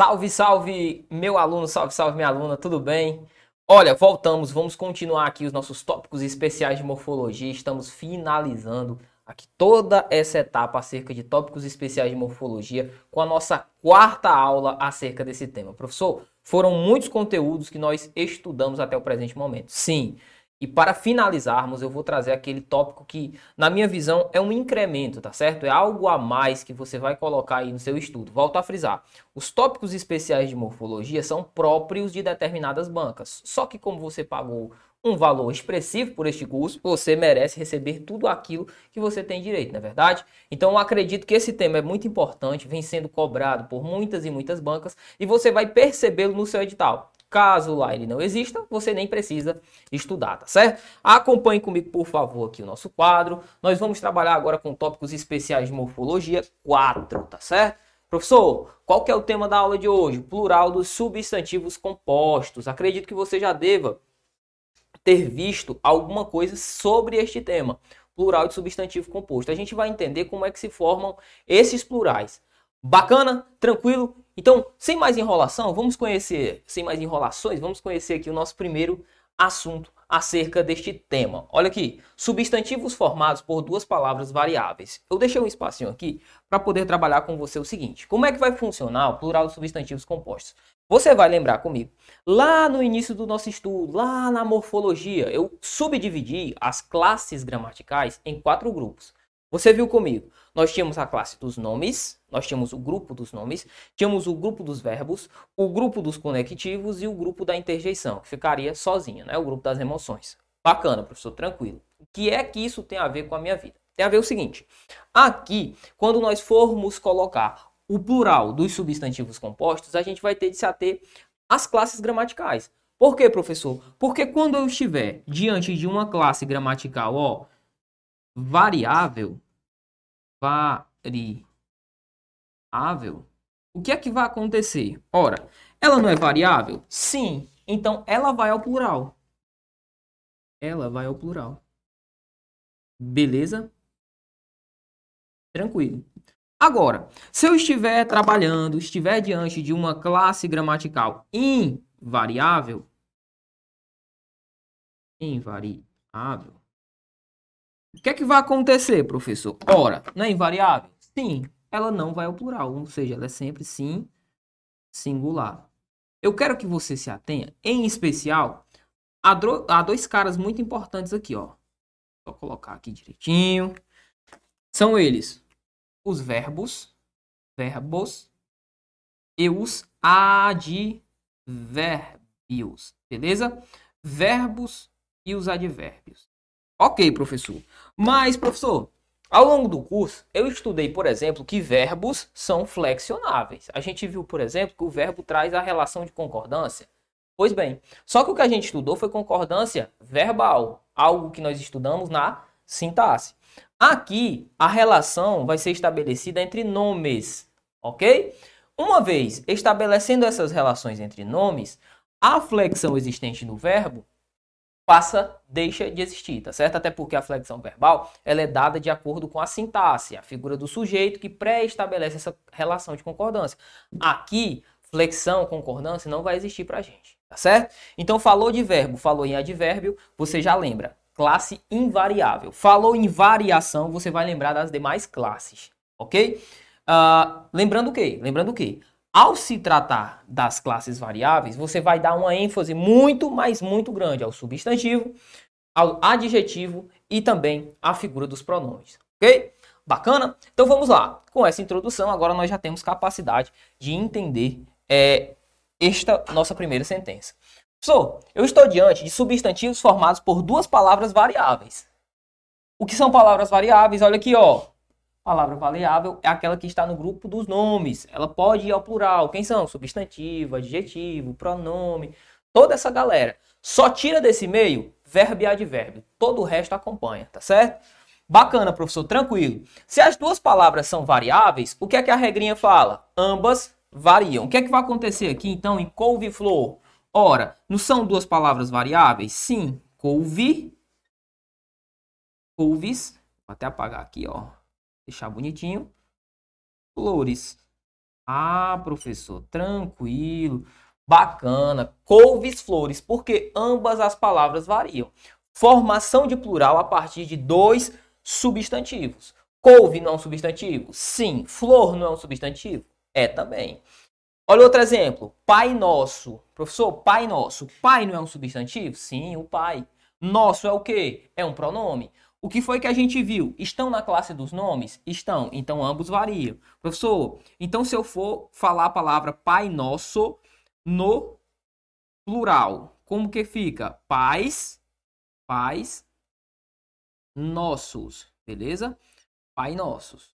Salve, salve, meu aluno, salve, salve, minha aluna, tudo bem? Olha, voltamos, vamos continuar aqui os nossos tópicos especiais de morfologia. Estamos finalizando aqui toda essa etapa acerca de tópicos especiais de morfologia com a nossa quarta aula acerca desse tema. Professor, foram muitos conteúdos que nós estudamos até o presente momento. Sim, e para finalizarmos, eu vou trazer aquele tópico que, na minha visão, é um incremento, tá certo? É algo a mais que você vai colocar aí no seu estudo. Volto a frisar: os tópicos especiais de morfologia são próprios de determinadas bancas. Só que, como você pagou um valor expressivo por este curso, você merece receber tudo aquilo que você tem direito, não é verdade? Então, acredito que esse tema é muito importante, vem sendo cobrado por muitas e muitas bancas e você vai percebê-lo no seu edital. Caso lá ele não exista, você nem precisa estudar, tá certo? Acompanhe comigo, por favor, aqui o nosso quadro. Nós vamos trabalhar agora com tópicos especiais de morfologia 4, tá certo? Professor, qual que é o tema da aula de hoje? Plural dos substantivos compostos. Acredito que você já deva ter visto alguma coisa sobre este tema. Plural de substantivo composto. A gente vai entender como é que se formam esses plurais. Bacana? Tranquilo? Então, sem mais enrolação, vamos conhecer, sem mais enrolações, vamos conhecer aqui o nosso primeiro assunto acerca deste tema. Olha aqui, substantivos formados por duas palavras variáveis. Eu deixei um espacinho aqui para poder trabalhar com você o seguinte. Como é que vai funcionar o plural de substantivos compostos? Você vai lembrar comigo, lá no início do nosso estudo, lá na morfologia, eu subdividi as classes gramaticais em quatro grupos. Você viu comigo? Nós tínhamos a classe dos nomes, nós tínhamos o grupo dos nomes, tínhamos o grupo dos verbos, o grupo dos conectivos e o grupo da interjeição, que ficaria sozinho, né? O grupo das emoções. Bacana, professor, tranquilo. O que é que isso tem a ver com a minha vida? Tem a ver o seguinte: aqui, quando nós formos colocar o plural dos substantivos compostos, a gente vai ter de se ater às classes gramaticais. Por quê, professor? Porque quando eu estiver diante de uma classe gramatical, ó, variável, variável, o que é que vai acontecer? Ora, ela não é variável? Sim. Então, ela vai ao plural. Ela vai ao plural. Beleza? Tranquilo. Agora, se eu estiver trabalhando, estiver diante de uma classe gramatical invariável, invariável, o que é que vai acontecer, professor? Ora, não é invariável? Sim, ela não vai ao plural, ou seja, ela é sempre sim singular. Eu quero que você se atenha, em especial, a, a dois caras muito importantes aqui, ó. Vou colocar aqui direitinho. São eles os verbos, verbos e os advérbios, beleza? Verbos e os advérbios. Ok, professor. Mas, professor, ao longo do curso, eu estudei, por exemplo, que verbos são flexionáveis. A gente viu, por exemplo, que o verbo traz a relação de concordância. Pois bem, só que o que a gente estudou foi concordância verbal, algo que nós estudamos na sintaxe. Aqui, a relação vai ser estabelecida entre nomes, ok? Uma vez estabelecendo essas relações entre nomes, a flexão existente no verbo passa, deixa de existir, tá certo? Até porque a flexão verbal ela é dada de acordo com a sintaxe, a figura do sujeito que pré-estabelece essa relação de concordância. Aqui, flexão, concordância não vai existir para a gente, tá certo? Então, falou de verbo, falou em advérbio, você já lembra. Classe invariável. Falou em variação, você vai lembrar das demais classes, ok? Uh, lembrando o quê? Lembrando o quê? Ao se tratar das classes variáveis, você vai dar uma ênfase muito, mas muito grande ao substantivo, ao adjetivo e também à figura dos pronomes. Ok? Bacana? Então vamos lá. Com essa introdução, agora nós já temos capacidade de entender é, esta nossa primeira sentença. Professor, eu estou diante de substantivos formados por duas palavras variáveis. O que são palavras variáveis? Olha aqui, ó. Palavra variável é aquela que está no grupo dos nomes. Ela pode ir ao plural. Quem são? Substantivo, adjetivo, pronome, toda essa galera. Só tira desse meio verbo e advérbio. Todo o resto acompanha, tá certo? Bacana, professor, tranquilo. Se as duas palavras são variáveis, o que é que a regrinha fala? Ambas variam. O que é que vai acontecer aqui, então, em couve-flor? Ora, não são duas palavras variáveis? Sim, couve, couves, vou até apagar aqui, ó deixar bonitinho. Flores. Ah, professor, tranquilo, bacana. Couves, flores, porque ambas as palavras variam. Formação de plural a partir de dois substantivos. Couve não é um substantivo? Sim. Flor não é um substantivo? É também. Olha outro exemplo. Pai nosso. Professor, pai nosso. Pai não é um substantivo? Sim, o pai. Nosso é o quê? É um pronome. O que foi que a gente viu? Estão na classe dos nomes? Estão. Então ambos variam. Professor, então se eu for falar a palavra pai nosso no plural, como que fica? Pais, pais nossos, beleza? Pai nossos.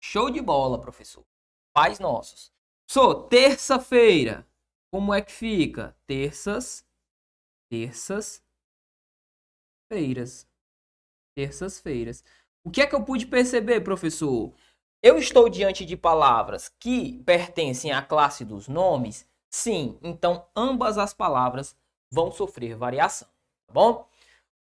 Show de bola, professor. Pais nossos. Sou terça-feira. Como é que fica? Terças, terças, feiras. Terças-feiras. O que é que eu pude perceber, professor? Eu estou diante de palavras que pertencem à classe dos nomes? Sim, então ambas as palavras vão sofrer variação, tá bom?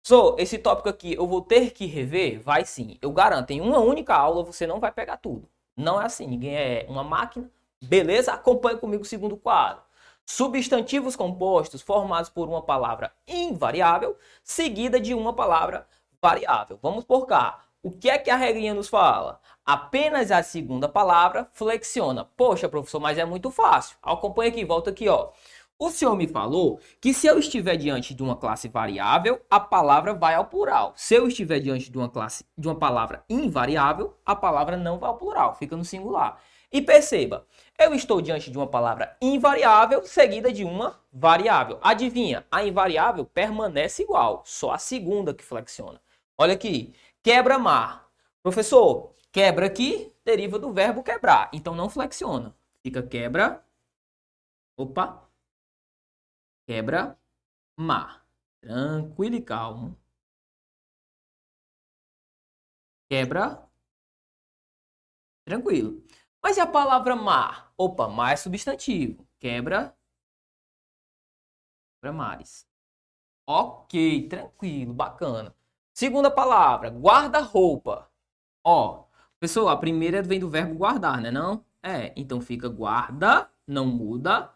So, esse tópico aqui eu vou ter que rever? Vai sim. Eu garanto, em uma única aula você não vai pegar tudo. Não é assim, ninguém é uma máquina. Beleza? Acompanhe comigo o segundo quadro. Substantivos compostos formados por uma palavra invariável seguida de uma palavra. Vamos por cá. O que é que a regrinha nos fala? Apenas a segunda palavra flexiona. Poxa, professor, mas é muito fácil. Acompanhe aqui, volta aqui, ó. O senhor me falou que se eu estiver diante de uma classe variável, a palavra vai ao plural. Se eu estiver diante de uma classe de uma palavra invariável, a palavra não vai ao plural, fica no singular. E perceba, eu estou diante de uma palavra invariável seguida de uma variável. Adivinha? A invariável permanece igual, só a segunda que flexiona. Olha aqui, quebra-mar. Professor, quebra aqui deriva do verbo quebrar, então não flexiona. Fica quebra. Opa, Quebra mar. Tranquilo e calmo. Quebra. Tranquilo. Mas e a palavra mar? Opa, mar é substantivo. Quebra. Quebra mares. Ok, tranquilo, bacana. Segunda palavra, guarda-roupa. Ó, pessoal, a primeira vem do verbo guardar, né não? É, então fica guarda, não muda.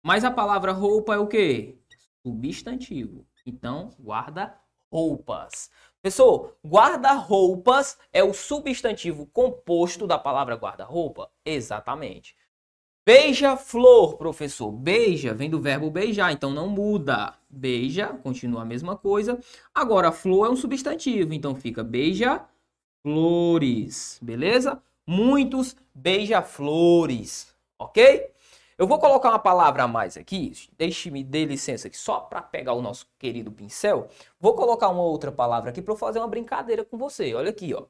Mas a palavra roupa é o quê? Substantivo. Então, guarda-roupas. Pessoal, guarda-roupas é o substantivo composto da palavra guarda-roupa? Exatamente. Beija-flor, professor. Beija vem do verbo beijar, então não muda. Beija, continua a mesma coisa. Agora, flor é um substantivo, então fica beija-flores. Beleza? Muitos beija-flores, ok? Eu vou colocar uma palavra a mais aqui, deixe-me dê licença aqui, só para pegar o nosso querido pincel. Vou colocar uma outra palavra aqui para fazer uma brincadeira com você. Olha aqui, ó.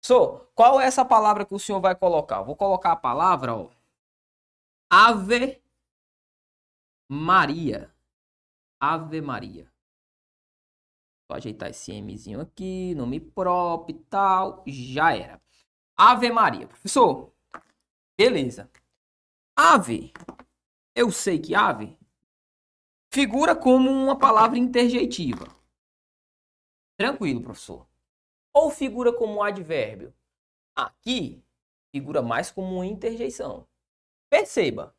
So, qual é essa palavra que o senhor vai colocar? Vou colocar a palavra, ó. Ave Maria. Ave Maria. Vou ajeitar esse Mzinho aqui, nome próprio e tal. Já era. Ave Maria. Professor, beleza. Ave. Eu sei que ave figura como uma palavra interjeitiva. Tranquilo, professor. Ou figura como um advérbio. Aqui figura mais como uma interjeição. Perceba.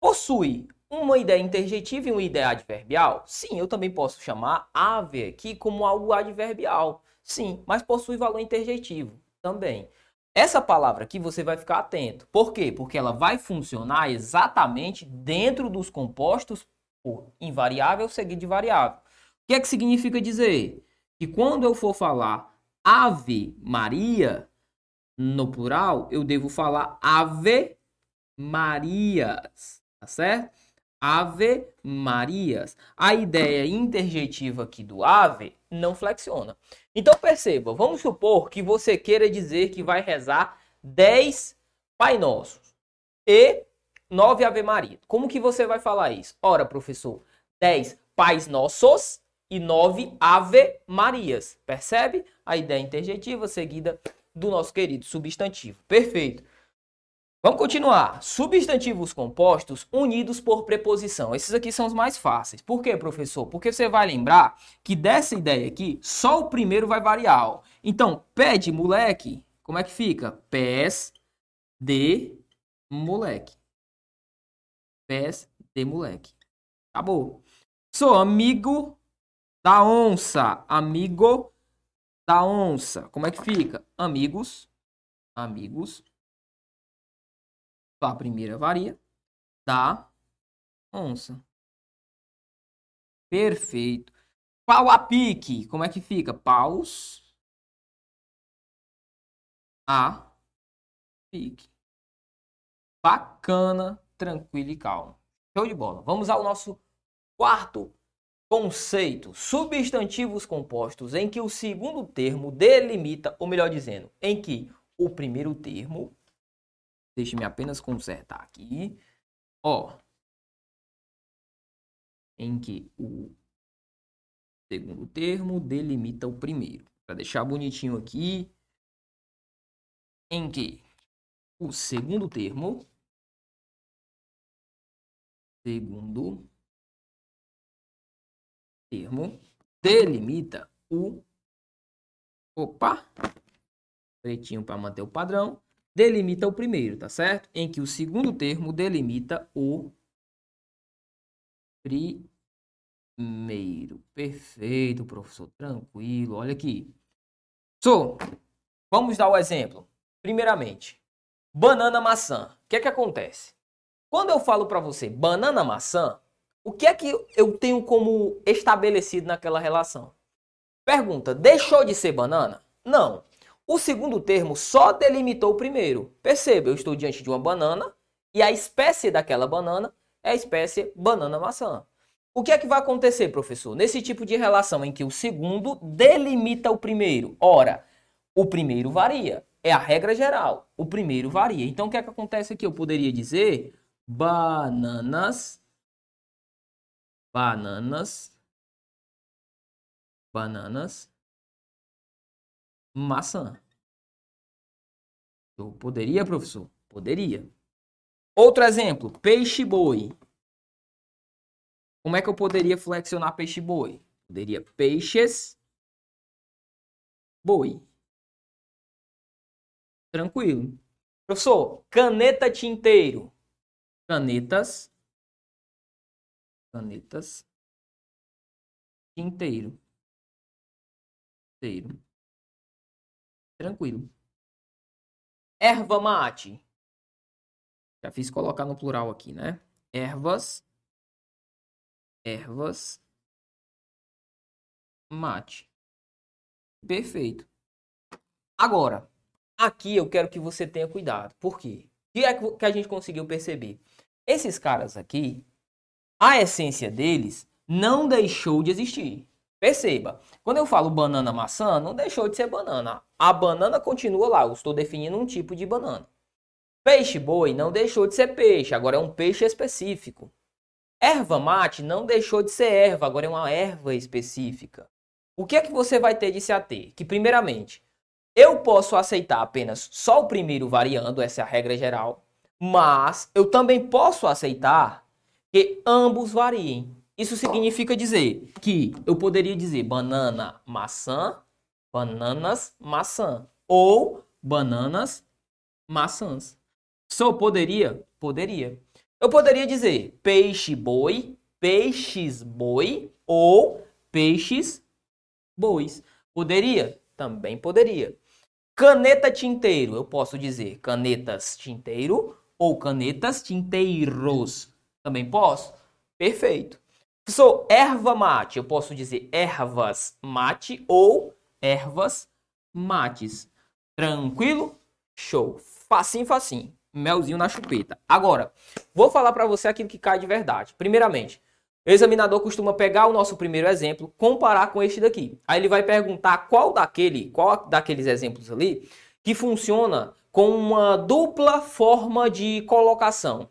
Possui uma ideia interjeitiva e uma ideia adverbial? Sim, eu também posso chamar ave aqui como algo adverbial. Sim, mas possui valor interjetivo também. Essa palavra aqui você vai ficar atento. Por quê? Porque ela vai funcionar exatamente dentro dos compostos por invariável seguido de variável. O que é que significa dizer? Que quando eu for falar Ave Maria no plural, eu devo falar Ave Marias, tá certo? Ave Marias. A ideia interjetiva aqui do ave não flexiona. Então perceba, vamos supor que você queira dizer que vai rezar 10 Pai Nossos e 9 Ave Maria. Como que você vai falar isso? Ora, professor, 10 Pais Nossos e 9 Ave Marias. Percebe? A ideia interjetiva seguida do nosso querido substantivo. Perfeito. Vamos continuar. Substantivos compostos unidos por preposição. Esses aqui são os mais fáceis. Por quê, professor? Porque você vai lembrar que dessa ideia aqui, só o primeiro vai variar. Então, pé de moleque, como é que fica? Pés de moleque. Pés de moleque. Acabou. Sou amigo da onça. Amigo da onça. Como é que fica? Amigos. Amigos. A primeira varia. Da onça. Perfeito. Pau a pique. Como é que fica? Paus. A pique. Bacana, tranquilo e calmo. Show de bola. Vamos ao nosso quarto conceito. Substantivos compostos em que o segundo termo delimita, ou melhor dizendo, em que o primeiro termo, deixe-me apenas consertar aqui, ó, em que o segundo termo delimita o primeiro. Para deixar bonitinho aqui, em que o segundo termo, segundo termo, delimita o, opa, pretinho para manter o padrão, delimita o primeiro, tá certo? Em que o segundo termo delimita o primeiro. Perfeito, professor. Tranquilo. Olha aqui. So, vamos dar o exemplo. Primeiramente, banana maçã. O que é que acontece? Quando eu falo para você banana maçã, o que é que eu tenho como estabelecido naquela relação? Pergunta: deixou de ser banana? Não. O segundo termo só delimitou o primeiro. Perceba, eu estou diante de uma banana e a espécie daquela banana é a espécie banana maçã. O que é que vai acontecer, professor? Nesse tipo de relação em que o segundo delimita o primeiro. Ora, o primeiro varia. É a regra geral. O primeiro varia. Então, o que é que acontece aqui? Eu poderia dizer bananas, bananas, bananas, maçã. Eu poderia, professor? Poderia. Outro exemplo, peixe-boi. Como é que eu poderia flexionar peixe-boi? Poderia peixes, boi. Tranquilo. Professor, caneta tinteiro. Canetas. Canetas. Tinteiro. Tinteiro. Tranquilo. Erva mate. Já fiz colocar no plural aqui, né? Ervas. Ervas. Mate. Perfeito. Agora, aqui eu quero que você tenha cuidado. Por quê? O que é que a gente conseguiu perceber? Esses caras aqui, a essência deles não deixou de existir. Perceba, quando eu falo banana maçã, não deixou de ser banana. A banana continua lá, eu estou definindo um tipo de banana. Peixe boi não deixou de ser peixe, agora é um peixe específico. Erva mate não deixou de ser erva, agora é uma erva específica. O que é que você vai ter de se ater? Que, primeiramente, eu posso aceitar apenas só o primeiro variando, essa é a regra geral, mas eu também posso aceitar que ambos variem. Isso significa dizer que eu poderia dizer banana, maçã, bananas, maçã, ou bananas, maçãs. Só poderia? Poderia. Eu poderia dizer peixe boi, peixes boi ou peixes bois. Poderia? Também poderia. Caneta tinteiro, eu posso dizer canetas tinteiro ou canetas tinteiros. Também posso? Perfeito. Sou erva mate, eu posso dizer ervas mate ou ervas mates. Tranquilo? Show. Facinho, facinho melzinho na chupeta. Agora, vou falar para você aquilo que cai de verdade. Primeiramente, o examinador costuma pegar o nosso primeiro exemplo, comparar com este daqui. Aí ele vai perguntar qual daquele, qual daqueles exemplos ali que funciona com uma dupla forma de colocação,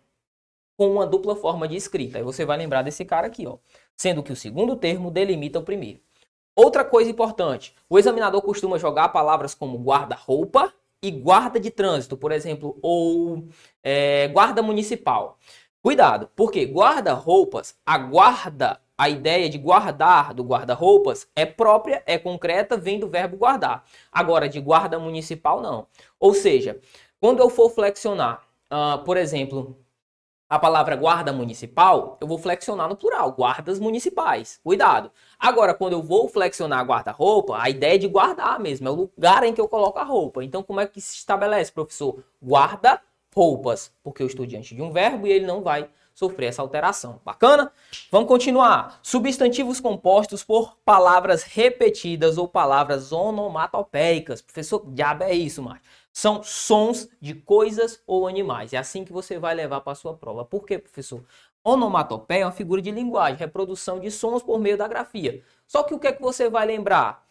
com uma dupla forma de escrita. Aí você vai lembrar desse cara aqui, ó, sendo que o segundo termo delimita o primeiro. Outra coisa importante, o examinador costuma jogar palavras como guarda-roupa e guarda de trânsito, por exemplo, ou é, guarda municipal. Cuidado, porque guarda-roupas, a guarda, a ideia de guardar do guarda-roupas é própria, é concreta, vem do verbo guardar. Agora, de guarda municipal, não. Ou seja, Quando eu for flexionar, uh, por exemplo, a palavra guarda municipal, eu vou flexionar no plural, guardas municipais. Cuidado. Agora, quando eu vou flexionar guarda-roupa, a ideia é de guardar mesmo, é o lugar em que eu coloco a roupa. Então, como é que se estabelece, professor? Guarda-roupas, porque eu estou diante de um verbo e ele não vai sofrer essa alteração. Bacana? Vamos continuar. Substantivos compostos por palavras repetidas ou palavras onomatopéicas. Professor, diabo é isso, Márcio? São sons de coisas ou animais. É assim que você vai levar para a sua prova. Por quê, professor? Onomatopeia é uma figura de linguagem, reprodução de sons por meio da grafia. Só que o que é que você vai lembrar?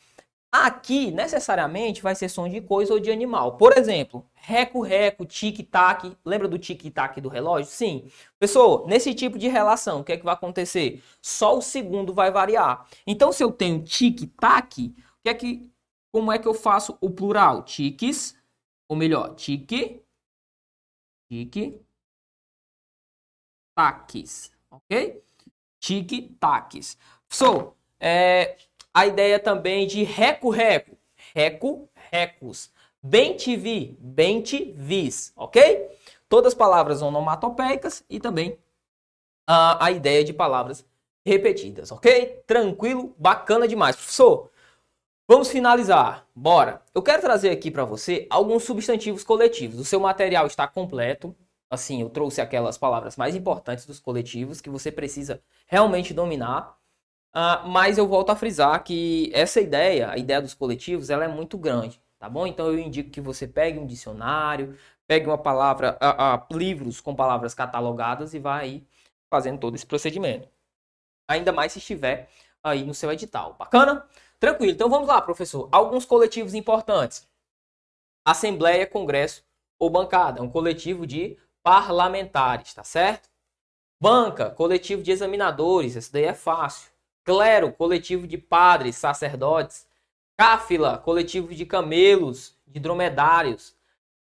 Aqui, necessariamente, vai ser som de coisa ou de animal. Por exemplo, reco-reco, tic-tac. Lembra do tic-tac do relógio? Sim. Pessoal, nesse tipo de relação, o que é que vai acontecer? Só o segundo vai variar. Então, se eu tenho tic-tac, que é que, como é que eu faço o plural? Tiques, ou melhor, tic, tic, taques, ok? Tic-taques. So, é, a ideia também de reco-reco, reco-recos. Bem te vi, bem te vis, ok? Todas palavras onomatopeicas e também a, a ideia de palavras repetidas, ok? Tranquilo, bacana demais. Professor, vamos finalizar. Bora. Eu quero trazer aqui para você alguns substantivos coletivos. O seu material está completo. Assim, eu trouxe aquelas palavras mais importantes dos coletivos que você precisa realmente dominar. Uh, mas eu volto a frisar que essa ideia, a ideia dos coletivos, ela é muito grande, tá bom? Então eu indico que você pegue um dicionário, pegue uma palavra, uh, uh, livros com palavras catalogadas e vá aí fazendo todo esse procedimento. Ainda mais se estiver aí no seu edital. Bacana? Tranquilo. Então vamos lá, professor. Alguns coletivos importantes. Assembleia, Congresso ou bancada. Um coletivo de parlamentares, tá certo? Banca, coletivo de examinadores. Esse daí é fácil. Clero, coletivo de padres, sacerdotes. Cáfila, coletivo de camelos, de dromedários.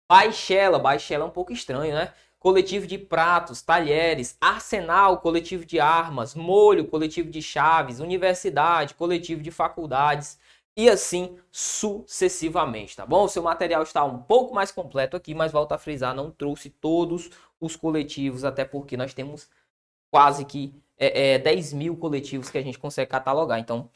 Baixela, baixela é um pouco estranho, né? Coletivo de pratos, talheres. Arsenal, coletivo de armas. Molho, coletivo de chaves. Universidade, coletivo de faculdades. E assim sucessivamente, tá bom? O seu material está um pouco mais completo aqui, mas volto a frisar, não trouxe todos os coletivos, até porque nós temos quase que é, é, 10 mil coletivos que a gente consegue catalogar. Então,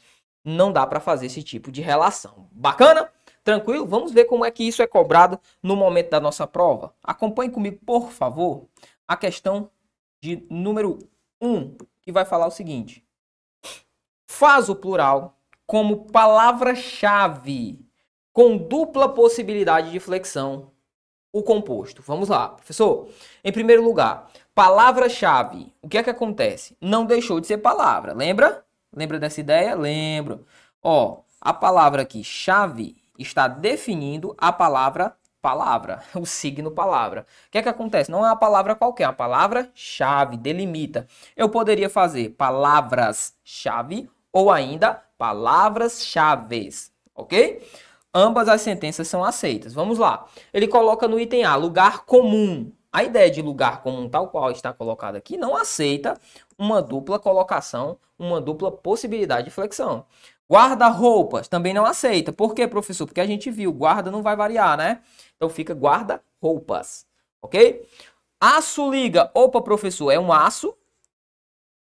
não dá para fazer esse tipo de relação. Bacana? Tranquilo? Vamos ver como é que isso é cobrado no momento da nossa prova. Acompanhe comigo, por favor, a questão de número 1, que vai falar o seguinte. Faz o plural como palavra-chave com dupla possibilidade de flexão o composto. Vamos lá, professor. Em primeiro lugar, Palavra-chave. O que é que acontece? Não deixou de ser palavra. Lembra? Lembra dessa ideia? Lembro. Ó, a palavra aqui, chave, está definindo a palavra palavra, o signo palavra. O que é que acontece? Não é uma palavra qualquer, é uma palavra-chave, delimita. Eu poderia fazer palavras-chave ou ainda palavras-chaves, ok? Ambas as sentenças são aceitas. Vamos lá. Ele coloca no item A, lugar comum. A ideia de lugar comum tal qual está colocado aqui não aceita uma dupla colocação, uma dupla possibilidade de flexão. Guarda-roupas também não aceita. Por quê, professor? Porque a gente viu, guarda não vai variar, né? Então fica guarda-roupas, ok? Aço-liga. Opa, professor, é um aço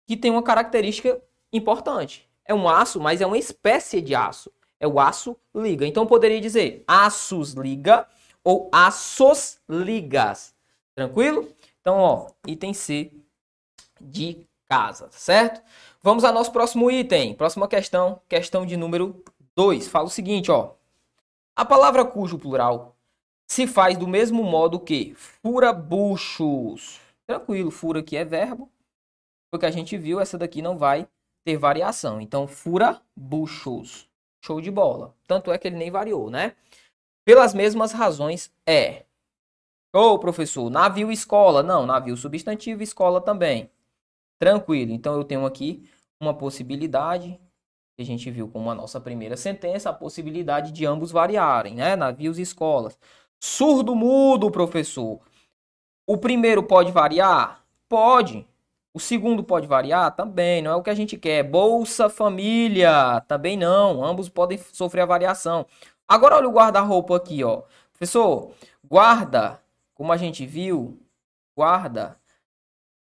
que tem uma característica importante. É um aço, mas é uma espécie de aço. É o aço-liga. Então poderia dizer aços-liga ou aços-ligas. Tranquilo? Então, ó, item C de casa, tá certo? Vamos ao nosso próximo item. Próxima questão, questão de número 2. Fala o seguinte, ó. A palavra cujo plural se faz do mesmo modo que fura buchos. Tranquilo, fura aqui é verbo. Porque a gente viu, essa daqui não vai ter variação. Então, fura buchos. Show de bola. Tanto é que ele nem variou, né? Pelas mesmas razões é Ô, oh, professor, navio escola. Não, navio substantivo, escola também. Tranquilo. Então eu tenho aqui uma possibilidade, que a gente viu como a nossa primeira sentença, a possibilidade de ambos variarem, né? Navios e escolas. Surdo mudo, professor. O primeiro pode variar? Pode. O segundo pode variar? Também. Não é o que a gente quer. Bolsa Família? Também não. Ambos podem sofrer a variação. Agora olha o guarda-roupa aqui, ó. Professor, guarda como a gente viu, guarda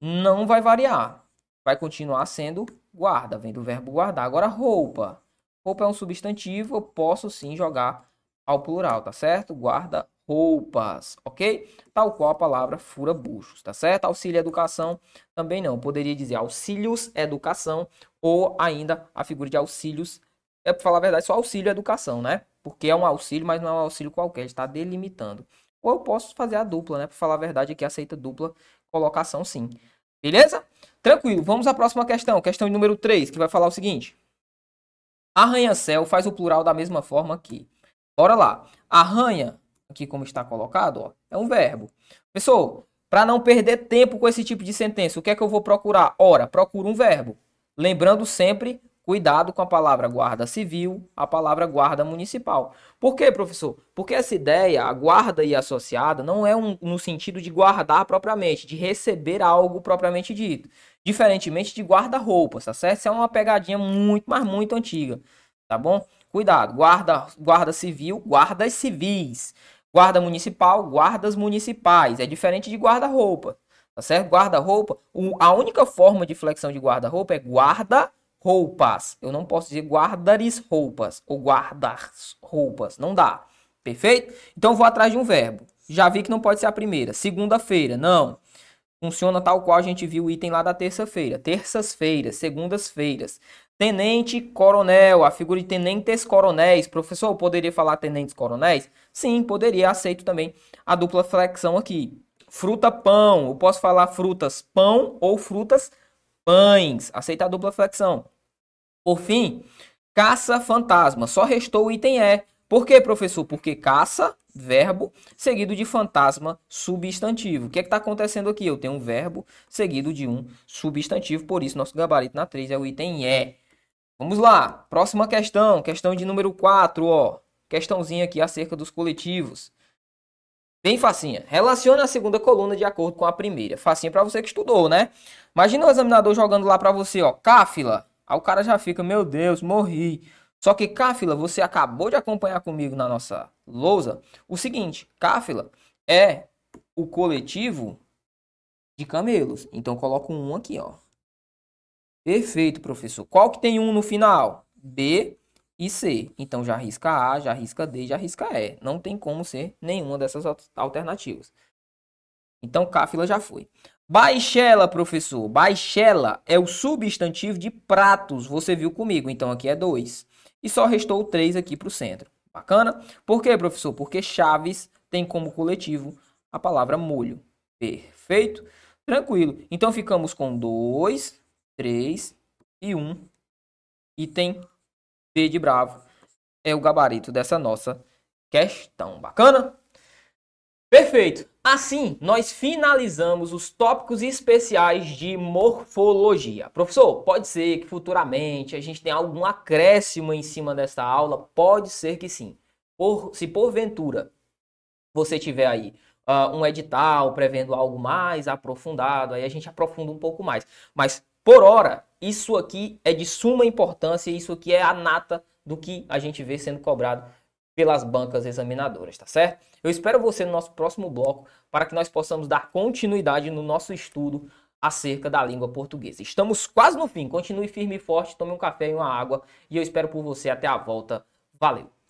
não vai variar. Vai continuar sendo guarda, vem do verbo guardar. Agora, roupa. Roupa é um substantivo, eu posso sim jogar ao plural, tá certo? Guarda roupas, ok? Tal qual a palavra fura buchos, tá certo? Auxílio educação também não. Poderia dizer auxílios educação ou ainda a figura de auxílios. É para falar a verdade, só auxílio educação, né? Porque é um auxílio, mas não é um auxílio qualquer, está delimitando. Ou eu posso fazer a dupla, né? Para falar a verdade aqui, aceita dupla colocação sim. Beleza? Tranquilo. Vamos à próxima questão. Questão número 3, que vai falar o seguinte. Arranha-céu faz o plural da mesma forma aqui. Bora lá. Arranha, aqui como está colocado, ó, é um verbo. Pessoal, para não perder tempo com esse tipo de sentença, o que é que eu vou procurar? Ora, procuro um verbo. Lembrando sempre Cuidado com a palavra guarda civil, a palavra guarda municipal. Por quê, professor? Porque essa ideia, a guarda e associada, não é um, no sentido de guardar propriamente, de receber algo propriamente dito. Diferentemente de guarda-roupas, tá certo? Isso é uma pegadinha muito, mas muito antiga, tá bom? Cuidado, guarda, guarda civil, guardas civis. Guarda municipal, guardas municipais. É diferente de guarda-roupa, tá certo? Guarda-roupa, a única forma de flexão de guarda-roupa é guarda roupas. Eu não posso dizer guardares roupas ou guardar roupas. Não dá. Perfeito? Então vou atrás de um verbo. Já vi que não pode ser a primeira. Segunda-feira. Não. Funciona tal qual a gente viu o item lá da terça-feira. Terças-feiras, segundas-feiras. Tenente coronel, a figura de tenentes coronéis. Professor, poderia falar tenentes coronéis? Sim, poderia. Aceito também a dupla flexão aqui. Fruta pão. Eu posso falar frutas pão ou frutas pães. Aceita a dupla flexão. Por fim, caça fantasma. Só restou o item E. Por quê, professor? Porque caça, verbo, seguido de fantasma, substantivo. O que é está acontecendo aqui? Eu tenho um verbo seguido de um substantivo, por isso nosso gabarito na 3 é o item E. Vamos lá, próxima questão, questão de número 4, ó. Questãozinha aqui acerca dos coletivos. Bem facinha. Relaciona a segunda coluna de acordo com a primeira. Facinha para você que estudou, né? Imagina o examinador jogando lá para você, ó, cáfila. Aí o cara já fica, meu Deus, morri. Só que cáfila, você acabou de acompanhar comigo na nossa lousa. O seguinte, cáfila é o coletivo de camelos. Então coloco um aqui, ó. Perfeito, professor. Qual que tem um no final? B e C. Então já risca A, já risca D, já risca E. Não tem como ser nenhuma dessas alternativas. Então cáfila já foi. Baixela, professor. Baixela é o substantivo de pratos. Você viu comigo. Então aqui é 2. E só restou 3 aqui para o centro. Bacana? Por quê, professor? Porque Chaves tem como coletivo a palavra molho. Perfeito? Tranquilo. Então ficamos com 2, 3 e 1. Um. Item B de bravo. É o gabarito dessa nossa questão. Bacana? Perfeito. Assim, nós finalizamos os tópicos especiais de morfologia. Professor, pode ser que futuramente a gente tenha algum acréscimo em cima desta aula? Pode ser que sim. Por, se porventura você tiver aí uh, um edital prevendo algo mais aprofundado, aí a gente aprofunda um pouco mais. Mas por hora, isso aqui é de suma importância, isso aqui é a nata do que a gente vê sendo cobrado pelas bancas examinadoras, tá certo? Eu espero você no nosso próximo bloco para que nós possamos dar continuidade no nosso estudo acerca da língua portuguesa. Estamos quase no fim. Continue firme e forte, tome um café e uma água e eu espero por você até a volta. Valeu!